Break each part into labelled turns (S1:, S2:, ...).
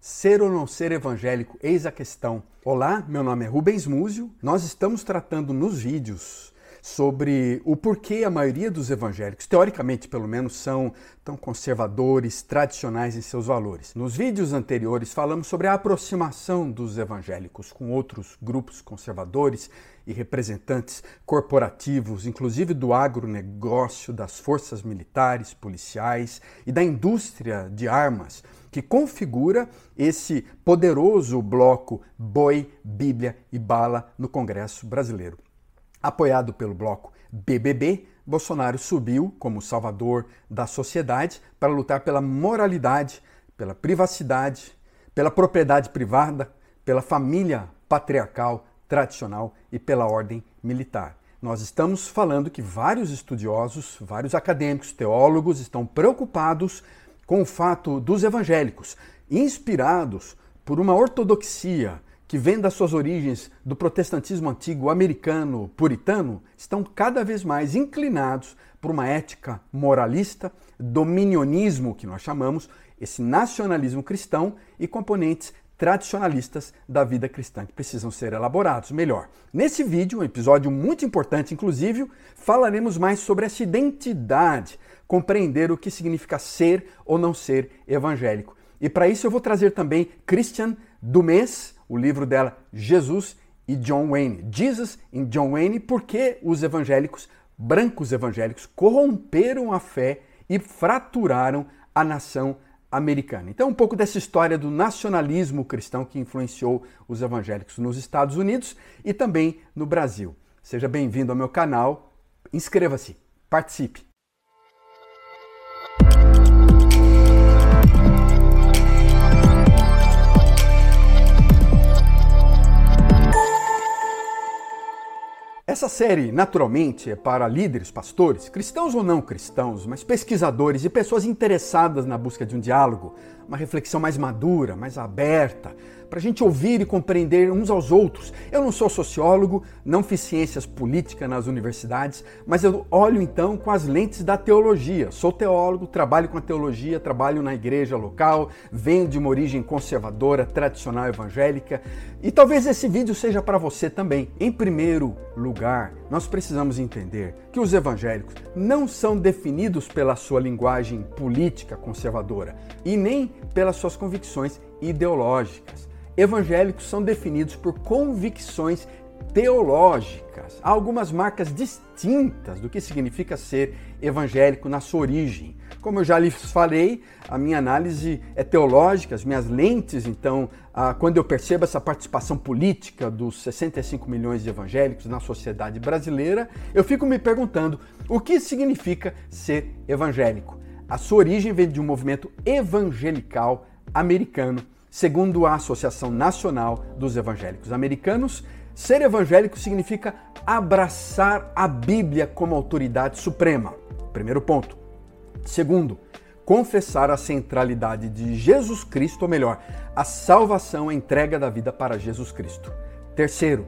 S1: Ser ou não ser evangélico? Eis a questão. Olá, meu nome é Rubens Múzio. Nós estamos tratando nos vídeos sobre o porquê a maioria dos evangélicos, teoricamente pelo menos, são tão conservadores, tradicionais em seus valores. Nos vídeos anteriores falamos sobre a aproximação dos evangélicos com outros grupos conservadores e representantes corporativos, inclusive do agronegócio, das forças militares, policiais e da indústria de armas que configura esse poderoso bloco boi, Bíblia e bala no Congresso brasileiro. Apoiado pelo bloco BBB, Bolsonaro subiu como salvador da sociedade para lutar pela moralidade, pela privacidade, pela propriedade privada, pela família patriarcal tradicional e pela ordem militar. Nós estamos falando que vários estudiosos, vários acadêmicos, teólogos estão preocupados com o fato dos evangélicos, inspirados por uma ortodoxia que vem das suas origens do protestantismo antigo americano puritano, estão cada vez mais inclinados por uma ética moralista, dominionismo, que nós chamamos, esse nacionalismo cristão e componentes tradicionalistas da vida cristã que precisam ser elaborados melhor. Nesse vídeo, um episódio muito importante, inclusive, falaremos mais sobre essa identidade compreender o que significa ser ou não ser evangélico. E para isso eu vou trazer também Christian Dumes, o livro dela Jesus e John Wayne. Jesus e John Wayne, porque os evangélicos, brancos evangélicos, corromperam a fé e fraturaram a nação americana. Então, um pouco dessa história do nacionalismo cristão que influenciou os evangélicos nos Estados Unidos e também no Brasil. Seja bem-vindo ao meu canal, inscreva-se, participe. Essa série, naturalmente, é para líderes, pastores, cristãos ou não cristãos, mas pesquisadores e pessoas interessadas na busca de um diálogo, uma reflexão mais madura, mais aberta, para a gente ouvir e compreender uns aos outros. Eu não sou sociólogo, não fiz ciências políticas nas universidades, mas eu olho então com as lentes da teologia. Sou teólogo, trabalho com a teologia, trabalho na igreja local, venho de uma origem conservadora, tradicional evangélica, e talvez esse vídeo seja para você também. Em primeiro lugar, nós precisamos entender que os evangélicos não são definidos pela sua linguagem política conservadora e nem pelas suas convicções ideológicas evangélicos são definidos por convicções teológicas. Há algumas marcas distintas do que significa ser evangélico na sua origem. Como eu já lhes falei, a minha análise é teológica, as minhas lentes, então, quando eu percebo essa participação política dos 65 milhões de evangélicos na sociedade brasileira, eu fico me perguntando o que significa ser evangélico. A sua origem vem de um movimento evangelical americano Segundo a Associação Nacional dos Evangélicos Americanos, ser evangélico significa abraçar a Bíblia como autoridade suprema. Primeiro ponto. Segundo, confessar a centralidade de Jesus Cristo, ou melhor, a salvação, a entrega da vida para Jesus Cristo. Terceiro,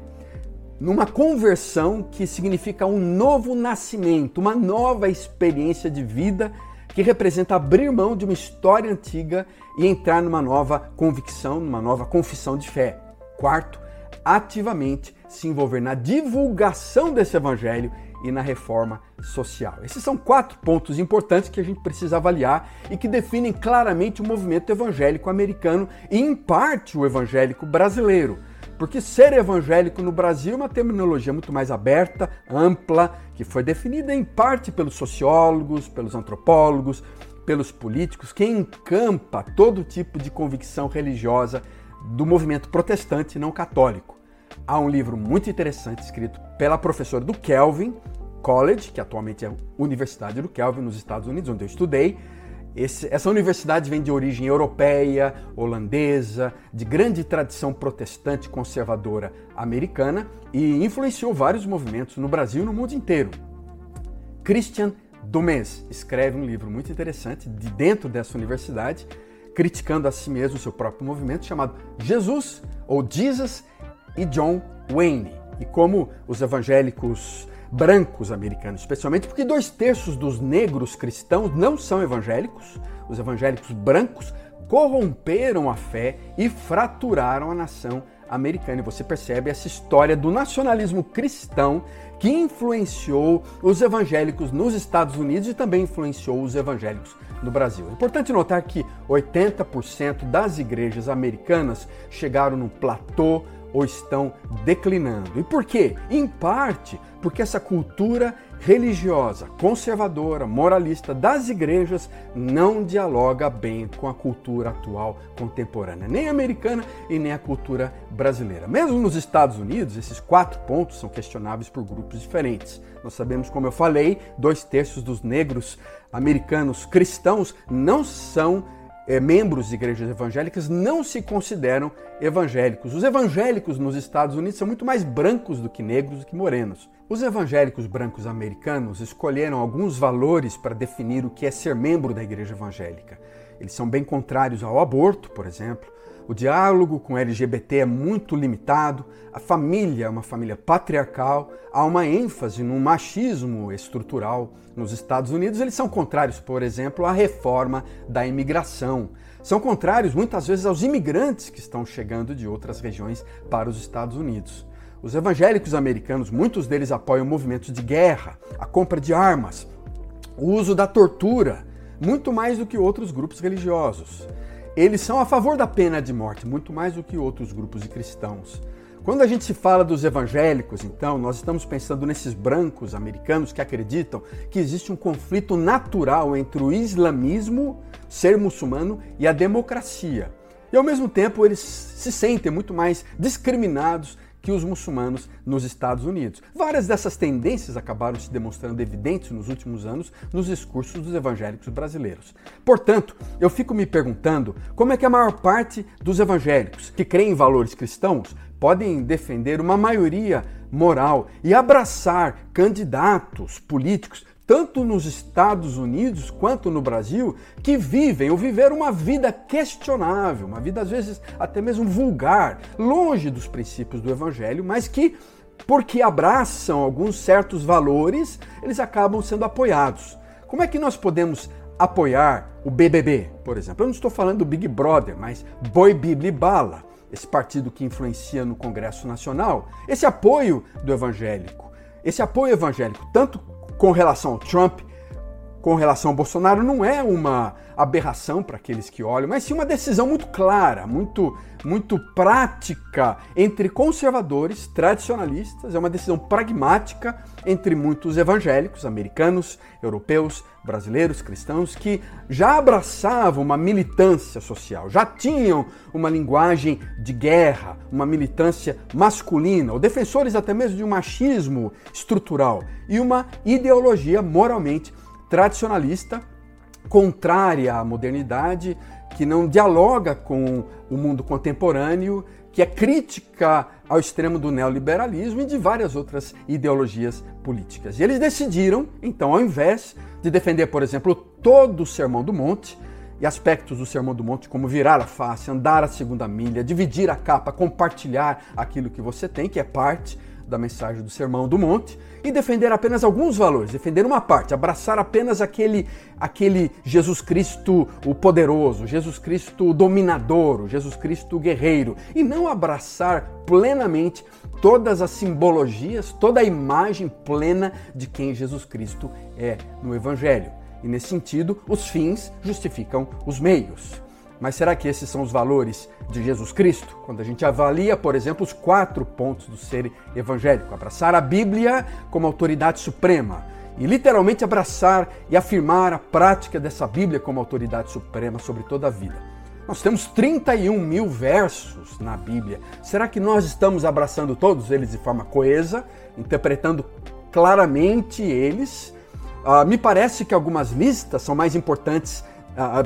S1: numa conversão que significa um novo nascimento, uma nova experiência de vida que representa abrir mão de uma história antiga e entrar numa nova convicção, numa nova confissão de fé. Quarto, ativamente se envolver na divulgação desse evangelho e na reforma social. Esses são quatro pontos importantes que a gente precisa avaliar e que definem claramente o movimento evangélico americano e, em parte, o evangélico brasileiro. Porque ser evangélico no Brasil é uma terminologia muito mais aberta, ampla, que foi definida em parte pelos sociólogos, pelos antropólogos, pelos políticos, que encampa todo tipo de convicção religiosa do movimento protestante não católico. Há um livro muito interessante escrito pela professora do Kelvin College, que atualmente é a Universidade do Kelvin nos Estados Unidos, onde eu estudei, esse, essa universidade vem de origem europeia, holandesa, de grande tradição protestante conservadora americana e influenciou vários movimentos no Brasil e no mundo inteiro. Christian Dumes escreve um livro muito interessante de dentro dessa universidade, criticando a si mesmo seu próprio movimento, chamado Jesus ou Jesus e John Wayne. E como os evangélicos brancos americanos, especialmente porque dois terços dos negros cristãos não são evangélicos. Os evangélicos brancos corromperam a fé e fraturaram a nação americana. E você percebe essa história do nacionalismo cristão que influenciou os evangélicos nos Estados Unidos e também influenciou os evangélicos no Brasil. É importante notar que 80% das igrejas americanas chegaram no platô ou estão declinando. E por quê? Em parte porque essa cultura religiosa, conservadora, moralista das igrejas não dialoga bem com a cultura atual contemporânea, nem americana e nem a cultura brasileira. Mesmo nos Estados Unidos, esses quatro pontos são questionáveis por grupos diferentes. Nós sabemos, como eu falei, dois terços dos negros americanos cristãos não são é, membros de igrejas evangélicas não se consideram evangélicos. Os evangélicos nos Estados Unidos são muito mais brancos do que negros do que morenos. Os evangélicos brancos americanos escolheram alguns valores para definir o que é ser membro da igreja evangélica. Eles são bem contrários ao aborto, por exemplo. O diálogo com LGBT é muito limitado, a família é uma família patriarcal, há uma ênfase no machismo estrutural. Nos Estados Unidos, eles são contrários, por exemplo, à reforma da imigração. São contrários muitas vezes aos imigrantes que estão chegando de outras regiões para os Estados Unidos. Os evangélicos americanos, muitos deles apoiam movimentos de guerra, a compra de armas, o uso da tortura, muito mais do que outros grupos religiosos. Eles são a favor da pena de morte, muito mais do que outros grupos de cristãos. Quando a gente se fala dos evangélicos, então, nós estamos pensando nesses brancos americanos que acreditam que existe um conflito natural entre o islamismo, ser muçulmano, e a democracia. E ao mesmo tempo eles se sentem muito mais discriminados que os muçulmanos nos Estados Unidos. Várias dessas tendências acabaram se demonstrando evidentes nos últimos anos nos discursos dos evangélicos brasileiros. Portanto, eu fico me perguntando como é que a maior parte dos evangélicos que creem em valores cristãos podem defender uma maioria moral e abraçar candidatos políticos tanto nos Estados Unidos quanto no Brasil, que vivem ou viveram uma vida questionável, uma vida às vezes até mesmo vulgar, longe dos princípios do Evangelho, mas que, porque abraçam alguns certos valores, eles acabam sendo apoiados. Como é que nós podemos apoiar o BBB, por exemplo? Eu não estou falando do Big Brother, mas Boi Bibli Bala, esse partido que influencia no Congresso Nacional, esse apoio do evangélico. Esse apoio evangélico, tanto com relação ao Trump, com relação ao Bolsonaro, não é uma aberração para aqueles que olham, mas sim uma decisão muito clara, muito, muito prática entre conservadores, tradicionalistas, é uma decisão pragmática entre muitos evangélicos, americanos, europeus, brasileiros, cristãos, que já abraçavam uma militância social, já tinham uma linguagem de guerra, uma militância masculina, ou defensores até mesmo de um machismo estrutural e uma ideologia moralmente tradicionalista contrária à modernidade, que não dialoga com o mundo contemporâneo, que é crítica ao extremo do neoliberalismo e de várias outras ideologias políticas. E eles decidiram, então, ao invés de defender, por exemplo, todo o Sermão do Monte e aspectos do Sermão do Monte, como virar a face, andar a segunda milha, dividir a capa, compartilhar aquilo que você tem, que é parte da mensagem do Sermão do Monte e defender apenas alguns valores, defender uma parte, abraçar apenas aquele, aquele Jesus Cristo o poderoso, Jesus Cristo dominador, o Jesus Cristo guerreiro, e não abraçar plenamente todas as simbologias, toda a imagem plena de quem Jesus Cristo é no Evangelho. E nesse sentido, os fins justificam os meios. Mas será que esses são os valores de Jesus Cristo? Quando a gente avalia, por exemplo, os quatro pontos do ser evangélico: abraçar a Bíblia como autoridade suprema, e literalmente abraçar e afirmar a prática dessa Bíblia como autoridade suprema sobre toda a vida. Nós temos 31 mil versos na Bíblia. Será que nós estamos abraçando todos eles de forma coesa, interpretando claramente eles? Uh, me parece que algumas listas são mais importantes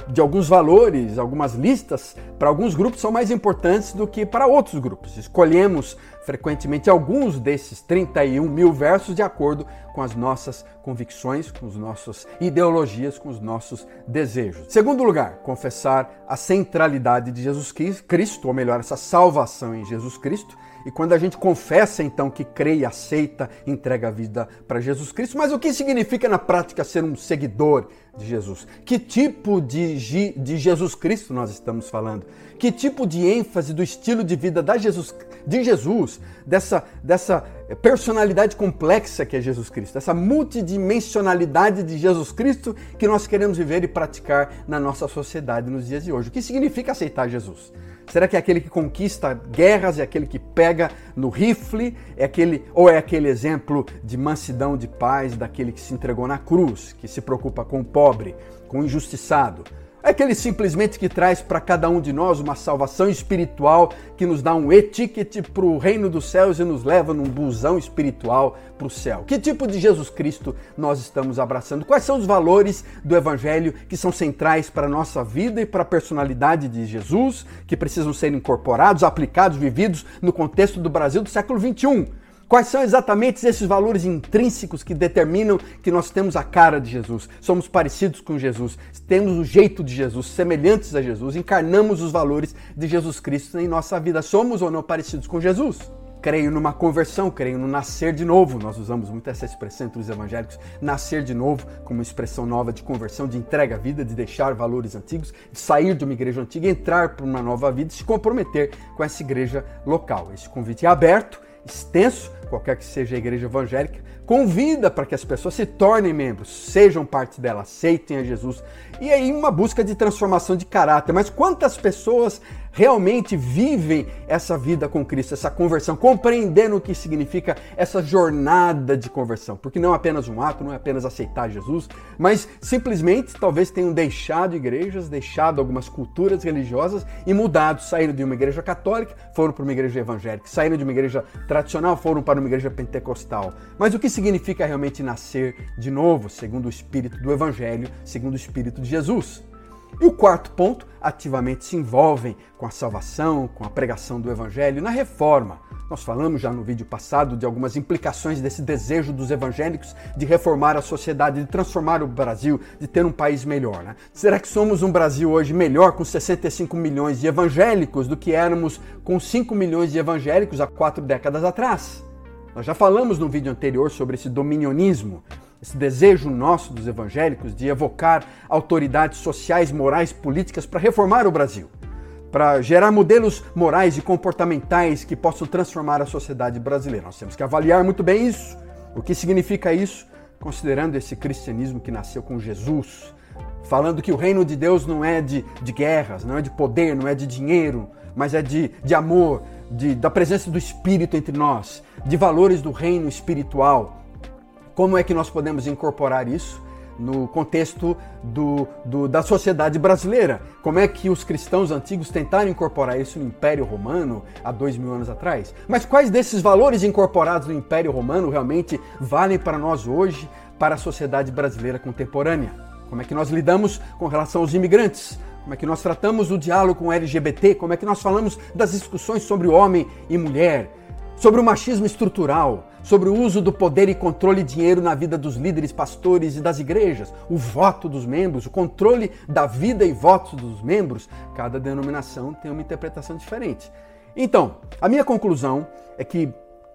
S1: de alguns valores, algumas listas, para alguns grupos são mais importantes do que para outros grupos. Escolhemos frequentemente alguns desses 31 mil versos de acordo com as nossas convicções, com as nossas ideologias, com os nossos desejos. Segundo lugar, confessar a centralidade de Jesus Cristo, ou melhor, essa salvação em Jesus Cristo. E quando a gente confessa então que crê aceita, entrega a vida para Jesus Cristo, mas o que significa na prática ser um seguidor de Jesus? Que tipo de, de Jesus Cristo nós estamos falando? Que tipo de ênfase do estilo de vida da Jesus, de Jesus, dessa, dessa personalidade complexa que é Jesus Cristo, essa multidimensionalidade de Jesus Cristo que nós queremos viver e praticar na nossa sociedade nos dias de hoje? O que significa aceitar Jesus? Será que é aquele que conquista guerras, é aquele que pega no rifle, é aquele ou é aquele exemplo de mansidão, de paz, daquele que se entregou na cruz, que se preocupa com o pobre, com o injustiçado? É aquele simplesmente que traz para cada um de nós uma salvação espiritual, que nos dá um etiquete para o reino dos céus e nos leva num busão espiritual para o céu. Que tipo de Jesus Cristo nós estamos abraçando? Quais são os valores do Evangelho que são centrais para a nossa vida e para a personalidade de Jesus, que precisam ser incorporados, aplicados, vividos no contexto do Brasil do século XXI? Quais são exatamente esses valores intrínsecos que determinam que nós temos a cara de Jesus, somos parecidos com Jesus, temos o jeito de Jesus, semelhantes a Jesus, encarnamos os valores de Jesus Cristo em nossa vida? Somos ou não parecidos com Jesus? Creio numa conversão, creio no nascer de novo. Nós usamos muito essa expressão entre os evangélicos, nascer de novo, como uma expressão nova de conversão, de entrega à vida, de deixar valores antigos, de sair de uma igreja antiga, entrar para uma nova vida e se comprometer com essa igreja local. Esse convite é aberto extenso, qualquer que seja a igreja evangélica, convida para que as pessoas se tornem membros, sejam parte dela, aceitem a Jesus. E aí uma busca de transformação de caráter. Mas quantas pessoas realmente vivem essa vida com Cristo, essa conversão, compreendendo o que significa essa jornada de conversão. Porque não é apenas um ato, não é apenas aceitar Jesus, mas simplesmente talvez tenham deixado igrejas, deixado algumas culturas religiosas e mudado, saíram de uma igreja católica, foram para uma igreja evangélica, saíram de uma igreja tradicional, foram para uma igreja pentecostal. Mas o que significa realmente nascer de novo, segundo o espírito do evangelho, segundo o espírito de Jesus? E o quarto ponto, ativamente se envolvem com a salvação, com a pregação do evangelho na reforma. Nós falamos já no vídeo passado de algumas implicações desse desejo dos evangélicos de reformar a sociedade, de transformar o Brasil, de ter um país melhor. Né? Será que somos um Brasil hoje melhor com 65 milhões de evangélicos do que éramos com 5 milhões de evangélicos há quatro décadas atrás? Nós já falamos no vídeo anterior sobre esse dominionismo esse desejo nosso dos evangélicos de evocar autoridades sociais, morais, políticas para reformar o Brasil, para gerar modelos morais e comportamentais que possam transformar a sociedade brasileira. Nós temos que avaliar muito bem isso. O que significa isso, considerando esse cristianismo que nasceu com Jesus, falando que o reino de Deus não é de, de guerras, não é de poder, não é de dinheiro, mas é de, de amor, de, da presença do Espírito entre nós, de valores do reino espiritual como é que nós podemos incorporar isso no contexto do, do, da sociedade brasileira? Como é que os cristãos antigos tentaram incorporar isso no Império Romano há dois mil anos atrás? Mas quais desses valores incorporados no Império Romano realmente valem para nós hoje, para a sociedade brasileira contemporânea? Como é que nós lidamos com relação aos imigrantes? Como é que nós tratamos o diálogo com o LGBT? Como é que nós falamos das discussões sobre homem e mulher? Sobre o machismo estrutural? sobre o uso do poder e controle de dinheiro na vida dos líderes, pastores e das igrejas, o voto dos membros, o controle da vida e votos dos membros, cada denominação tem uma interpretação diferente. Então, a minha conclusão é que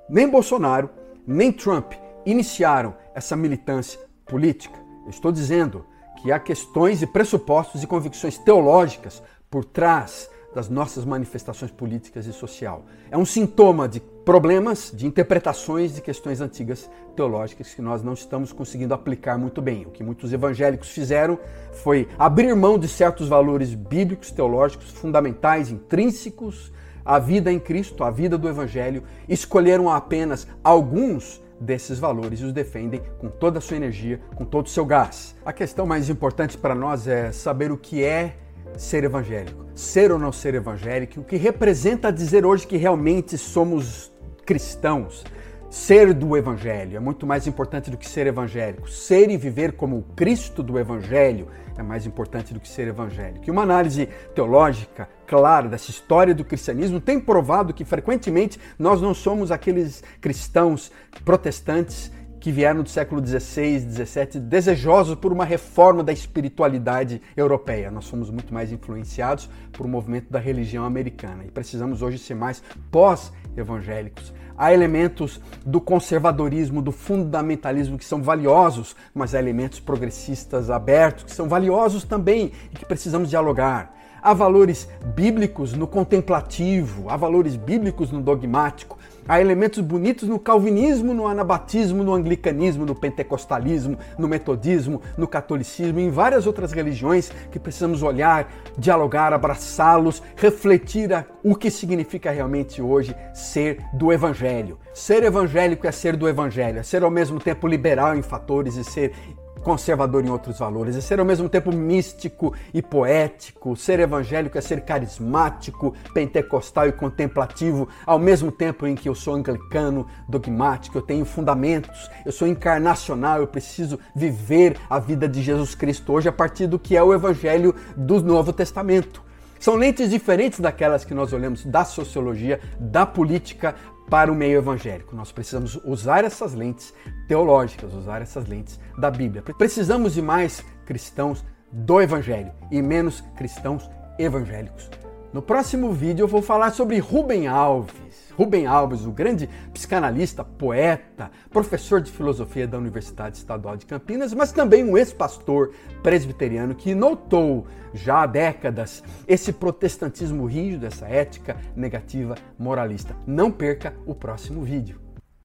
S1: nem Bolsonaro, nem Trump iniciaram essa militância política. Eu estou dizendo que há questões e pressupostos e convicções teológicas por trás das nossas manifestações políticas e social. É um sintoma de problemas, de interpretações de questões antigas teológicas que nós não estamos conseguindo aplicar muito bem. O que muitos evangélicos fizeram foi abrir mão de certos valores bíblicos, teológicos, fundamentais, intrínsecos à vida em Cristo, à vida do evangelho, escolheram apenas alguns desses valores e os defendem com toda a sua energia, com todo o seu gás. A questão mais importante para nós é saber o que é ser evangélico, ser ou não ser evangélico, o que representa dizer hoje que realmente somos cristãos. Ser do Evangelho é muito mais importante do que ser evangélico. Ser e viver como o Cristo do Evangelho é mais importante do que ser evangélico. E uma análise teológica clara dessa história do cristianismo tem provado que frequentemente nós não somos aqueles cristãos protestantes que vieram do século XVI, XVII, desejosos por uma reforma da espiritualidade europeia. Nós somos muito mais influenciados por um movimento da religião americana e precisamos hoje ser mais pós-evangélicos. Há elementos do conservadorismo, do fundamentalismo que são valiosos, mas há elementos progressistas abertos que são valiosos também e que precisamos dialogar. Há valores bíblicos no contemplativo, há valores bíblicos no dogmático, há elementos bonitos no calvinismo, no anabatismo, no anglicanismo, no pentecostalismo, no metodismo, no catolicismo e em várias outras religiões que precisamos olhar, dialogar, abraçá-los, refletir o que significa realmente hoje ser do evangelho. Ser evangélico é ser do evangelho, é ser ao mesmo tempo liberal em fatores e ser conservador em outros valores, é ser ao mesmo tempo místico e poético, ser evangélico é ser carismático, pentecostal e contemplativo, ao mesmo tempo em que eu sou anglicano, dogmático, eu tenho fundamentos, eu sou encarnacional, eu preciso viver a vida de Jesus Cristo hoje a partir do que é o evangelho do Novo Testamento. São lentes diferentes daquelas que nós olhamos da sociologia, da política, para o meio evangélico. Nós precisamos usar essas lentes teológicas, usar essas lentes da Bíblia. Precisamos de mais cristãos do evangelho e menos cristãos evangélicos. No próximo vídeo eu vou falar sobre Rubem Alves. Rubem Alves, o grande psicanalista, poeta, professor de filosofia da Universidade Estadual de Campinas, mas também um ex-pastor presbiteriano que notou já há décadas esse protestantismo rígido, essa ética negativa moralista. Não perca o próximo vídeo.